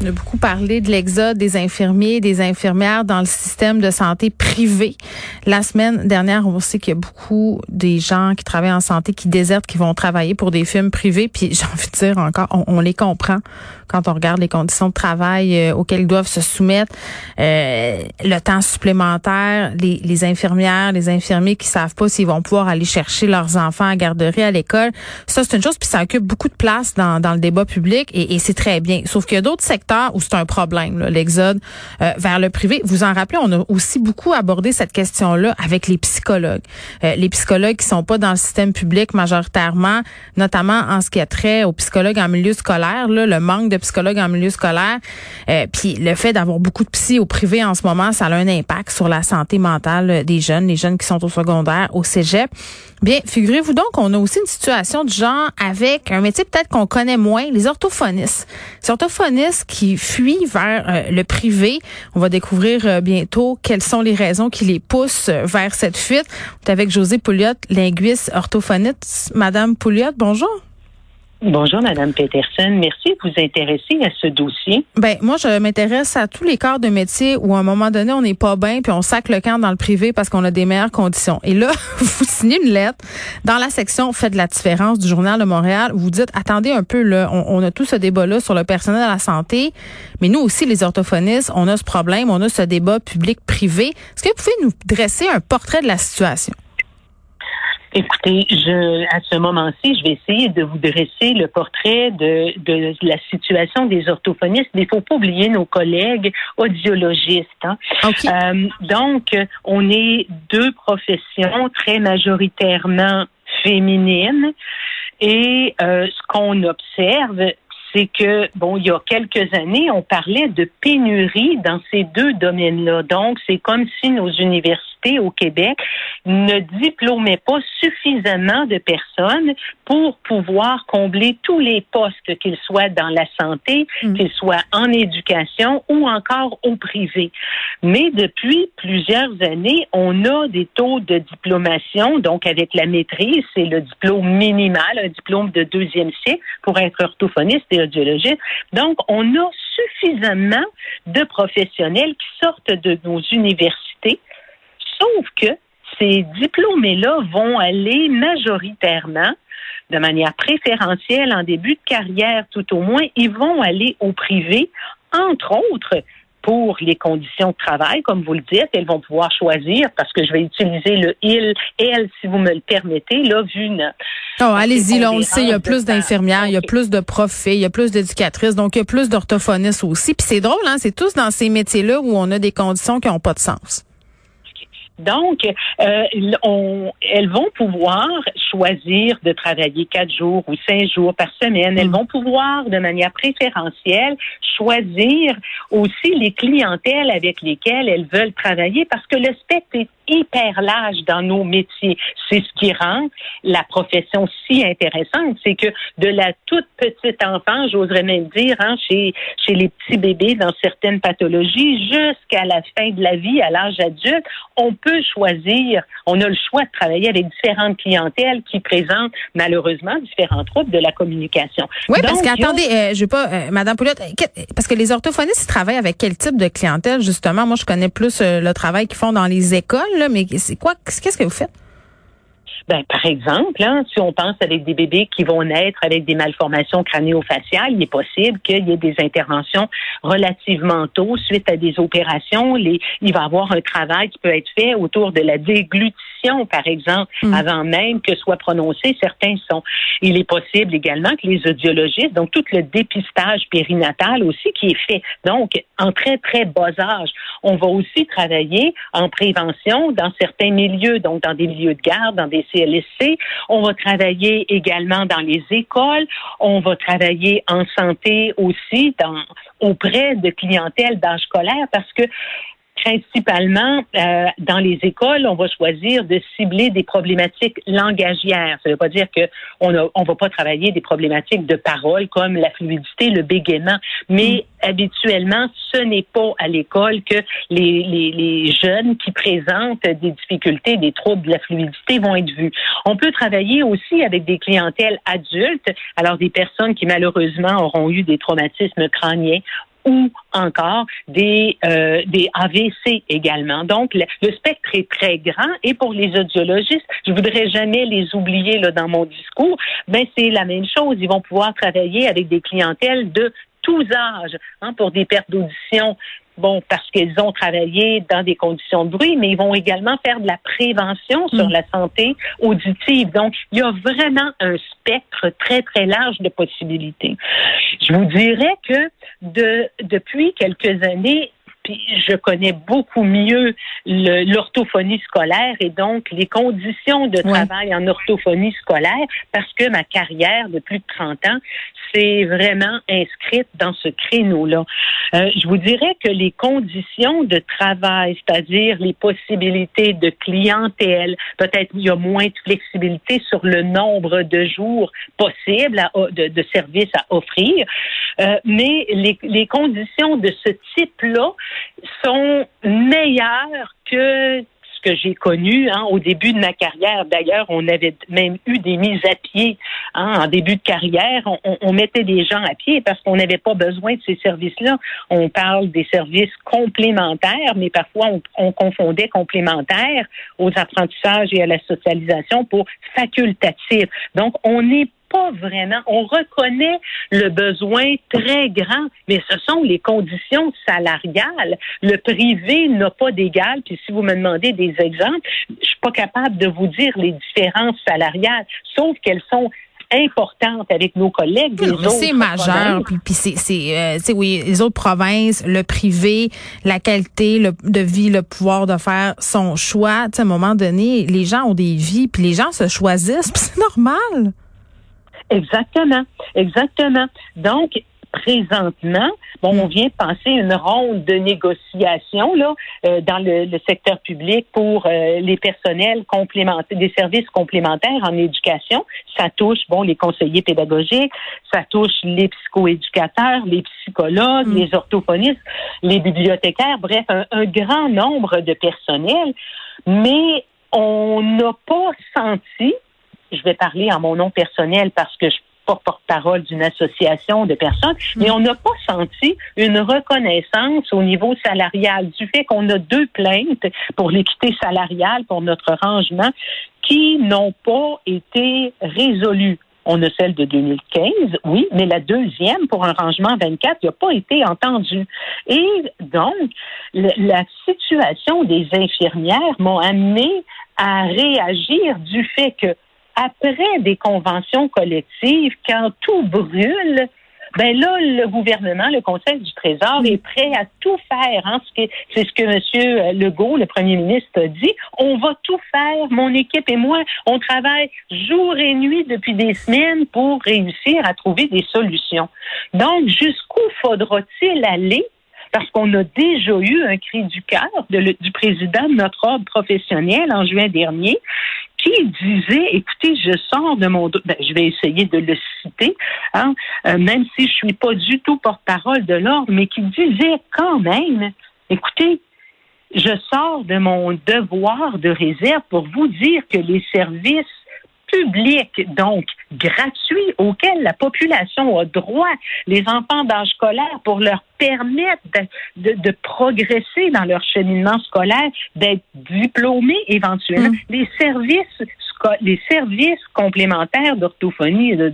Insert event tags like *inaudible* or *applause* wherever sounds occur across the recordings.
On a beaucoup parlé de l'exode des infirmiers et des infirmières dans le système de santé privé. La semaine dernière, on sait qu'il y a beaucoup des gens qui travaillent en santé qui désertent, qui vont travailler pour des firmes privées. Puis *laughs* j'ai envie de dire encore, on, les comprend quand on regarde les conditions de travail euh, auxquelles ils doivent se soumettre, euh, le temps supplémentaire, les, infirmières, les infirmiers qui savent pas s'ils vont pouvoir aller chercher leurs enfants à garderie, à l'école. Ça, c'est une chose, puis ça occupe beaucoup de place dans, le débat public et c'est très bien. Sauf qu'il y a d'autres secteurs où c'est un problème, l'exode euh, vers le privé. Vous en rappelez, on a aussi beaucoup abordé cette question-là avec les psychologues. Euh, les psychologues qui sont pas dans le système public majoritairement, notamment en ce qui a trait aux psychologues en milieu scolaire, là, le manque de psychologues en milieu scolaire, euh, puis le fait d'avoir beaucoup de psy au privé en ce moment, ça a un impact sur la santé mentale des jeunes, les jeunes qui sont au secondaire, au cégep. Bien, figurez-vous donc qu'on a aussi une situation de genre avec un métier peut-être qu'on connaît moins, les orthophonistes. Les orthophonistes qui fuient vers euh, le privé. On va découvrir euh, bientôt quelles sont les raisons qui les poussent euh, vers cette fuite. Avec José Pouliot, linguiste orthophoniste. Madame Pouliot, bonjour. Bonjour, Madame Peterson. Merci de vous intéresser à ce dossier. Ben, moi, je m'intéresse à tous les corps de métier où, à un moment donné, on n'est pas bien, puis on sac le camp dans le privé parce qu'on a des meilleures conditions. Et là, *laughs* vous signez une lettre dans la section Faites la différence du Journal de Montréal. Vous dites, attendez un peu, là, on, on a tout ce débat-là sur le personnel à la santé, mais nous aussi, les orthophonistes, on a ce problème, on a ce débat public-privé. Est-ce que vous pouvez nous dresser un portrait de la situation? Écoutez, je, à ce moment-ci, je vais essayer de vous dresser le portrait de, de la situation des orthophonistes, mais il faut pas oublier nos collègues audiologistes. Hein. Euh, donc, on est deux professions très majoritairement féminines et euh, ce qu'on observe, c'est que, bon, il y a quelques années, on parlait de pénurie dans ces deux domaines-là. Donc, c'est comme si nos universités au Québec ne diplômait pas suffisamment de personnes pour pouvoir combler tous les postes, qu'ils soient dans la santé, mm. qu'ils soient en éducation ou encore au privé. Mais depuis plusieurs années, on a des taux de diplomation, donc avec la maîtrise, c'est le diplôme minimal, un diplôme de deuxième cycle pour être orthophoniste et audiologiste. Donc, on a suffisamment de professionnels qui sortent de nos universités que ces diplômés-là vont aller majoritairement, de manière préférentielle en début de carrière tout au moins, ils vont aller au privé, entre autres pour les conditions de travail, comme vous le dites, elles vont pouvoir choisir, parce que je vais utiliser le il, elle, si vous me le permettez, là, vu. Oh, allez-y, là, on le sait, il y a plus d'infirmières, il y a plus de profs, il y a plus d'éducatrices, donc il y a plus d'orthophonistes aussi. Puis c'est drôle, hein, c'est tous dans ces métiers-là où on a des conditions qui n'ont pas de sens. Donc, euh, on, elles vont pouvoir choisir de travailler quatre jours ou cinq jours par semaine. Elles mm. vont pouvoir, de manière préférentielle, choisir aussi les clientèles avec lesquelles elles veulent travailler parce que le spectre est hyper large dans nos métiers. C'est ce qui rend la profession si intéressante. C'est que de la toute petite enfant, j'oserais même dire, hein, chez, chez les petits bébés dans certaines pathologies, jusqu'à la fin de la vie, à l'âge adulte, on peut choisir, on a le choix de travailler avec différentes clientèles qui présentent malheureusement différents troubles de la communication. Oui, parce qu'attendez, euh, je veux pas, euh, Madame Poulotte, parce que les orthophonistes ils travaillent avec quel type de clientèle justement? Moi, je connais plus euh, le travail qu'ils font dans les écoles mais c'est quoi, qu'est-ce que vous faites? Ben, par exemple, hein, si on pense avec des bébés qui vont naître avec des malformations crânio-faciales, il est possible qu'il y ait des interventions relativement tôt suite à des opérations. Il va y avoir un travail qui peut être fait autour de la déglutition, par exemple, mm. avant même que soit prononcé certains sons. Il est possible également que les audiologistes, donc tout le dépistage périnatal aussi qui est fait, donc en très, très bas âge. On va aussi travailler en prévention dans certains milieux, donc dans des milieux de garde, dans des CLSC. On va travailler également dans les écoles. On va travailler en santé aussi dans, auprès de clientèle d'âge scolaire parce que principalement euh, dans les écoles, on va choisir de cibler des problématiques langagières. Ça ne veut pas dire qu'on ne on va pas travailler des problématiques de parole comme la fluidité, le bégaiement, mais mm. habituellement, ce n'est pas à l'école que les, les, les, jeunes qui présentent des difficultés, des troubles de la fluidité vont être vus. On peut travailler aussi avec des clientèles adultes, alors des personnes qui malheureusement auront eu des traumatismes crâniens ou encore des, euh, des AVC également. Donc, le, spectre est très grand et pour les audiologistes, je voudrais jamais les oublier là, dans mon discours, ben c'est la même chose. Ils vont pouvoir travailler avec des clientèles de tous âges hein, pour des pertes d'audition bon, parce qu'ils ont travaillé dans des conditions de bruit, mais ils vont également faire de la prévention sur mm. la santé auditive. Donc, il y a vraiment un spectre très, très large de possibilités. Je vous dirais que de, depuis quelques années, je connais beaucoup mieux l'orthophonie scolaire et donc les conditions de travail en orthophonie scolaire parce que ma carrière de plus de 30 ans s'est vraiment inscrite dans ce créneau-là. Euh, je vous dirais que les conditions de travail, c'est-à-dire les possibilités de clientèle, peut-être il y a moins de flexibilité sur le nombre de jours possibles de, de, services à offrir, euh, mais les, les conditions de ce type-là sont meilleurs que ce que j'ai connu hein, au début de ma carrière. D'ailleurs, on avait même eu des mises à pied hein, en début de carrière. On, mettait des gens à pied parce qu'on n'avait pas besoin de ces services-là. On parle des services complémentaires, mais parfois on, on confondait complémentaires aux apprentissages et à la socialisation pour facultatif. Donc, on est pas vraiment. On reconnaît le besoin très grand, mais ce sont les conditions salariales. Le privé n'a pas d'égal. Puis si vous me demandez des exemples, je suis pas capable de vous dire les différences salariales, sauf qu'elles sont importantes avec nos collègues des C'est majeur, puis, puis c'est, euh, oui, les autres provinces, le privé, la qualité de vie, le pouvoir de faire son choix. à un moment donné, les gens ont des vies, puis les gens se choisissent, *laughs* puis c'est normal. Exactement, exactement. Donc, présentement, bon, on vient de passer une ronde de négociations là euh, dans le, secteur public pour euh, les personnels complémentaires, des services complémentaires en éducation. Ça touche bon les conseillers pédagogiques, ça touche les psychoéducateurs, les psychologues, mm. les orthophonistes, les bibliothécaires, bref, un grand nombre de personnels. Mais on n'a pas senti je vais parler en mon nom personnel parce que je suis pas porte-parole d'une association de personnes, mm. mais on n'a pas senti une reconnaissance au niveau salarial du fait qu'on a deux plaintes pour l'équité salariale pour notre rangement qui n'ont pas été résolues. On a celle de 2015, oui, mais la deuxième pour un rangement 24 n'a pas été entendue. Et donc, la situation des infirmières m'a amené à réagir du fait que après des conventions collectives, quand tout brûle, ben là, le gouvernement, le Conseil du Trésor est prêt à tout faire. Hein, c'est ce que M. Legault, le premier ministre, a dit. On va tout faire. Mon équipe et moi, on travaille jour et nuit depuis des semaines pour réussir à trouver des solutions. Donc, jusqu'où faudra-t-il aller? Parce qu'on a déjà eu un cri du cœur du président de notre ordre professionnel en juin dernier qui disait, écoutez, je sors de mon... Ben, je vais essayer de le citer, hein, euh, même si je suis pas du tout porte-parole de l'ordre, mais qui disait quand même, écoutez, je sors de mon devoir de réserve pour vous dire que les services publics, donc gratuits, auxquels la population a droit, les enfants d'âge scolaire, pour leur permettre de, de, progresser dans leur cheminement scolaire, d'être diplômés éventuellement. Mm. Les services les services complémentaires d'orthophonie et de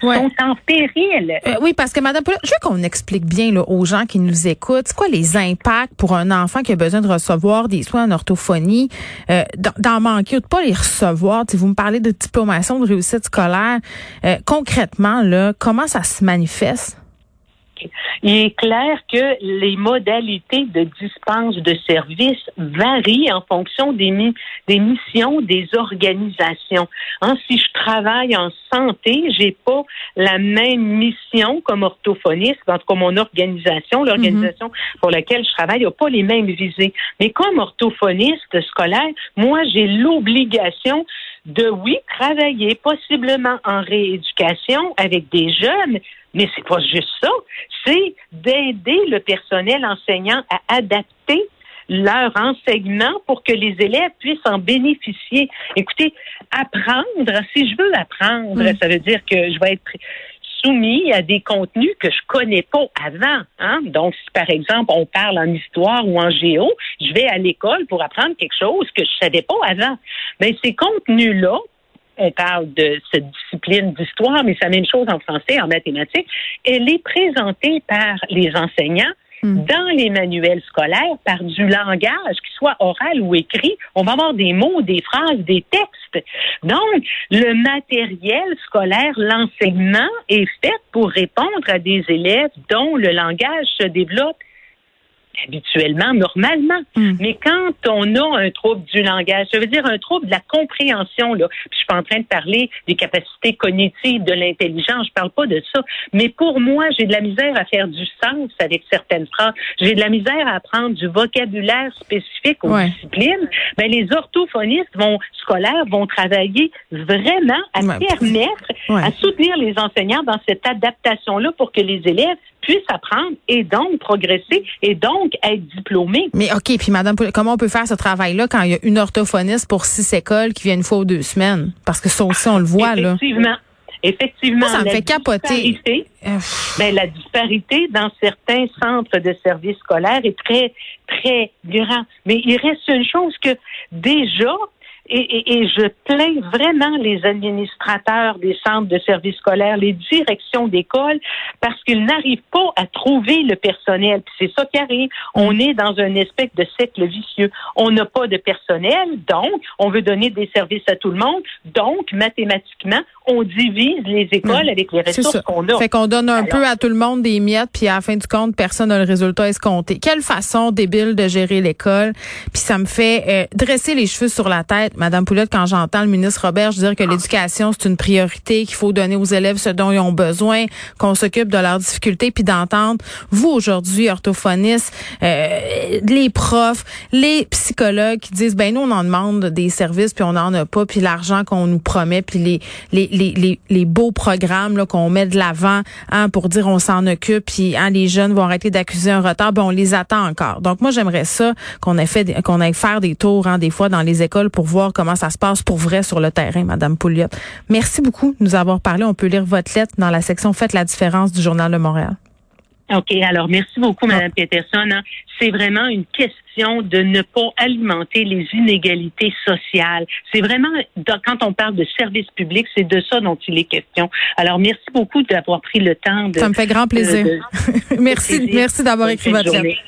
sont en péril. Euh, oui, parce que Madame je veux qu'on explique bien là, aux gens qui nous écoutent, c'est quoi les impacts pour un enfant qui a besoin de recevoir des soins en orthophonie, euh, d'en manquer ou de pas les recevoir? Si vous me parlez de diplomation, de réussite scolaire, euh, concrètement là, comment ça se manifeste? Il est clair que les modalités de dispense de services varient en fonction des, des missions des organisations. Hein, si je travaille en santé, j'ai pas la même mission comme orthophoniste, en tout cas mon organisation, l'organisation mm-hmm. pour laquelle je travaille n'a pas les mêmes visées. Mais comme orthophoniste scolaire, moi j'ai l'obligation de, oui, travailler possiblement en rééducation avec des jeunes, mais c'est pas juste ça, c'est d'aider le personnel enseignant à adapter leur enseignement pour que les élèves puissent en bénéficier. Écoutez, apprendre, si je veux apprendre, mm. ça veut dire que je vais être soumis à des contenus que je connais pas avant. Hein? Donc, si par exemple on parle en histoire ou en géo, je vais à l'école pour apprendre quelque chose que je savais pas avant. Mais ces contenus-là, on parle de cette discipline d'histoire, mais c'est la même chose en français, en mathématiques, elle est présentée par les enseignants Hmm. dans les manuels scolaires par du langage, qu'il soit oral ou écrit. On va avoir des mots, des phrases, des textes. Donc, le matériel scolaire, l'enseignement est fait pour répondre à des élèves dont le langage se développe habituellement, normalement. Hmm. Mais quand on a un trouble du langage, ça veut dire un trouble de la compréhension, là, puis je suis pas en train de parler des capacités cognitives, de l'intelligence, je parle pas de ça. Mais pour moi, j'ai de la misère à faire du sens avec certaines phrases. J'ai de la misère à apprendre du vocabulaire spécifique aux disciplines. Ben, les orthophonistes vont, scolaires vont travailler vraiment à permettre, à soutenir les enseignants dans cette adaptation-là pour que les élèves apprendre et donc progresser et donc être diplômés. Mais OK, puis Madame, comment on peut faire ce travail-là quand il y a une orthophoniste pour six écoles qui vient une fois ou deux semaines? Parce que ça aussi, on le voit, là. Effectivement. Effectivement. ça me fait capoter. Ben, la disparité dans certains centres de services scolaires est très, très grande. Mais il reste une chose que déjà, et, et, je plains vraiment les administrateurs des centres de services scolaires, les directions d'école, parce qu'ils n'arrivent pas à trouver le personnel. c'est ça qui arrive. On est dans un espèce de cercle vicieux. On n'a pas de personnel, donc on veut donner des services à tout le monde. Donc, mathématiquement, on divise les écoles avec les ressources qu'on a. Fait qu'on donne un peu à tout le monde des miettes, puis à la fin du compte, personne n'a le résultat escompté. Quelle façon débile de gérer l'école. Puis ça me fait euh, dresser les cheveux sur la tête Madame Poulotte, quand j'entends le ministre Robert dire que l'éducation, c'est une priorité, qu'il faut donner aux élèves ce dont ils ont besoin, qu'on s'occupe de leurs difficultés, puis d'entendre, vous aujourd'hui, orthophonistes, euh, les profs, les psychologues qui disent, ben nous, on en demande des services, puis on n'en a pas, puis l'argent qu'on nous promet, puis les, les, les, les, beaux programmes qu'on met de l'avant hein, pour dire on s'en occupe, puis hein, les jeunes vont arrêter d'accuser un retard, ben on les attend encore. Donc moi, j'aimerais ça qu'on ait fait qu'on aille faire des tours hein, des fois dans les écoles pour voir comment ça se passe pour vrai sur le terrain, Madame Pouliot. Merci beaucoup de nous avoir parlé. On peut lire votre lettre dans la section Faites la différence du Journal de Montréal. OK, alors merci beaucoup, Mme Peterson. Hein. C'est vraiment une question de ne pas alimenter les inégalités sociales. C'est vraiment, quand on parle de service public, c'est de ça dont il est question. Alors, merci beaucoup d'avoir pris le temps de... Ça me fait grand plaisir. *laughs* merci, merci d'avoir écrit votre lettre.